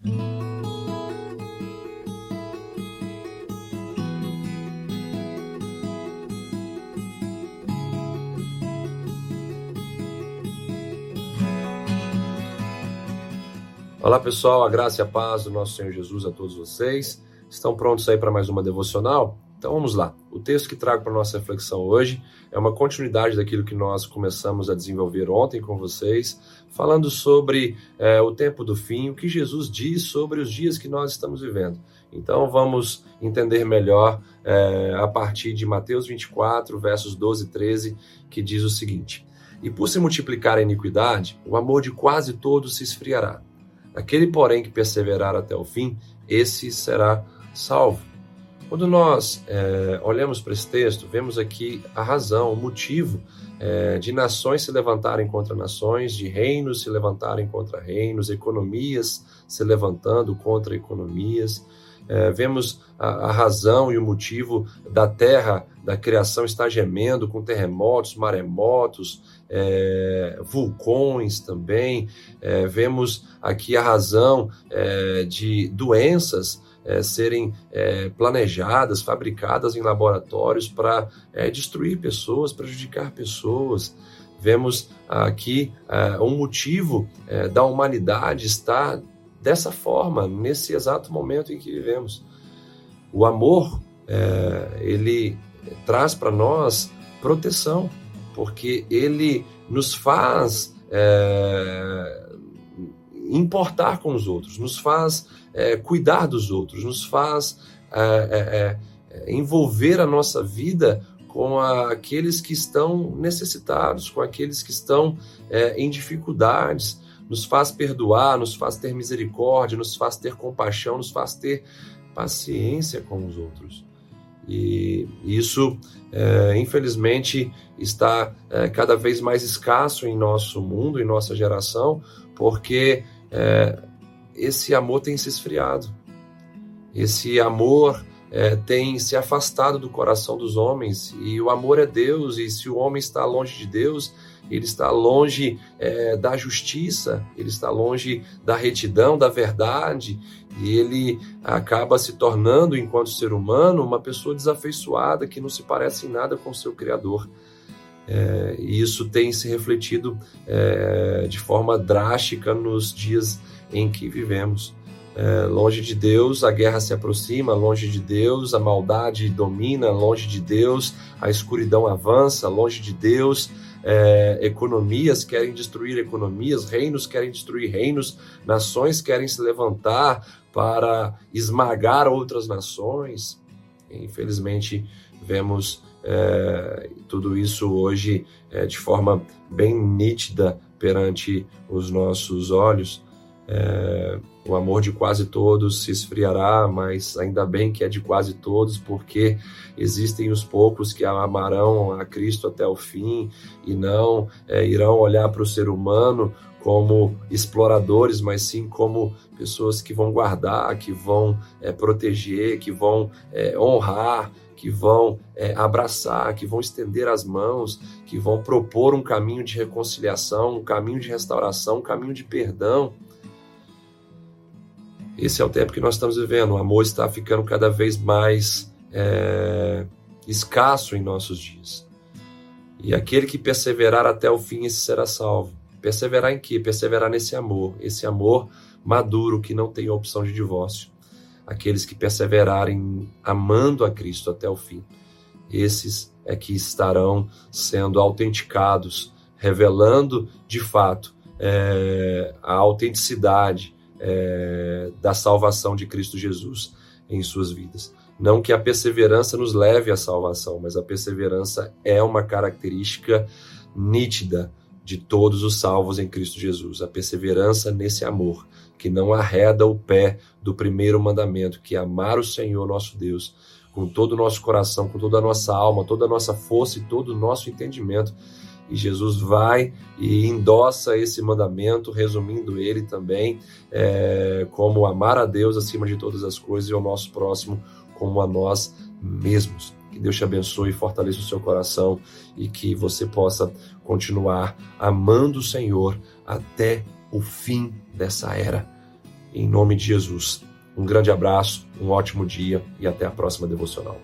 Olá pessoal, a graça e a paz do nosso Senhor Jesus a todos vocês. Estão prontos aí para mais uma devocional? Então vamos lá. O texto que trago para nossa reflexão hoje é uma continuidade daquilo que nós começamos a desenvolver ontem com vocês, falando sobre é, o tempo do fim, o que Jesus diz sobre os dias que nós estamos vivendo. Então vamos entender melhor é, a partir de Mateus 24, versos 12 e 13, que diz o seguinte: E por se multiplicar a iniquidade, o amor de quase todos se esfriará. Aquele, porém, que perseverar até o fim, esse será salvo. Quando nós é, olhamos para esse texto, vemos aqui a razão, o motivo é, de nações se levantarem contra nações, de reinos se levantarem contra reinos, economias se levantando contra economias. É, vemos a, a, razão e o motivo da terra, da criação estar gemendo com terremotos, maremotos, é, vulcões também. É, vemos aqui a razão é, de doenças é, serem é, planejadas, fabricadas em laboratórios para destruir pessoas, prejudicar pessoas. Vemos aqui um motivo da humanidade estar dessa forma, nesse exato momento em que vivemos. O amor, é, ele traz para nós proteção, porque ele nos faz é, importar com os outros, nos faz é, cuidar dos outros, nos faz é, é, é, envolver a nossa vida com a, aqueles que estão necessitados, com aqueles que estão em dificuldades nos faz perdoar, nos faz ter misericórdia, nos faz ter compaixão, nos faz ter paciência com os outros. E isso, é, infelizmente, está é, cada vez mais escasso em nosso mundo, em nossa geração, porque é, esse amor tem se esfriado. Esse amor é, tem se afastado do coração dos homens. E o amor é Deus, e se o homem está longe de Deus, ele está longe é, da justiça, ele está longe da retidão, da verdade, e ele acaba se tornando, enquanto ser humano, uma pessoa desafeiçoada que não se parece em nada com o seu Criador. É, e isso tem se refletido é, de forma drástica nos dias em que vivemos. É, longe de Deus, a guerra se aproxima, longe de Deus, a maldade domina, longe de Deus, a escuridão avança, longe de Deus, é, economias querem destruir economias, reinos querem destruir reinos, nações querem se levantar para esmagar outras nações. Infelizmente, vemos é, tudo isso hoje é, de forma bem nítida perante os nossos olhos. É, o amor de quase todos se esfriará, mas ainda bem que é de quase todos, porque existem os poucos que amarão a Cristo até o fim e não é, irão olhar para o ser humano como exploradores, mas sim como pessoas que vão guardar, que vão é, proteger, que vão é, honrar, que vão é, abraçar, que vão estender as mãos, que vão propor um caminho de reconciliação, um caminho de restauração, um caminho de perdão. Esse é o tempo que nós estamos vivendo. O amor está ficando cada vez mais é, escasso em nossos dias. E aquele que perseverar até o fim, esse será salvo. Perseverar em quê? Perseverar nesse amor, esse amor maduro que não tem opção de divórcio. Aqueles que perseverarem amando a Cristo até o fim, esses é que estarão sendo autenticados, revelando de fato é, a autenticidade é, da salvação de Cristo Jesus em suas vidas. Não que a perseverança nos leve à salvação, mas a perseverança é uma característica nítida de todos os salvos em Cristo Jesus. A perseverança nesse amor, que não arreda o pé do primeiro mandamento, que é amar o Senhor nosso Deus com todo o nosso coração, com toda a nossa alma, toda a nossa força e todo o nosso entendimento e Jesus vai e endossa esse mandamento, resumindo ele também é, como amar a Deus acima de todas as coisas e ao nosso próximo como a nós mesmos. Que Deus te abençoe e fortaleça o seu coração e que você possa continuar amando o Senhor até o fim dessa era. em nome de Jesus. Um grande abraço, um ótimo dia e até a próxima devocional.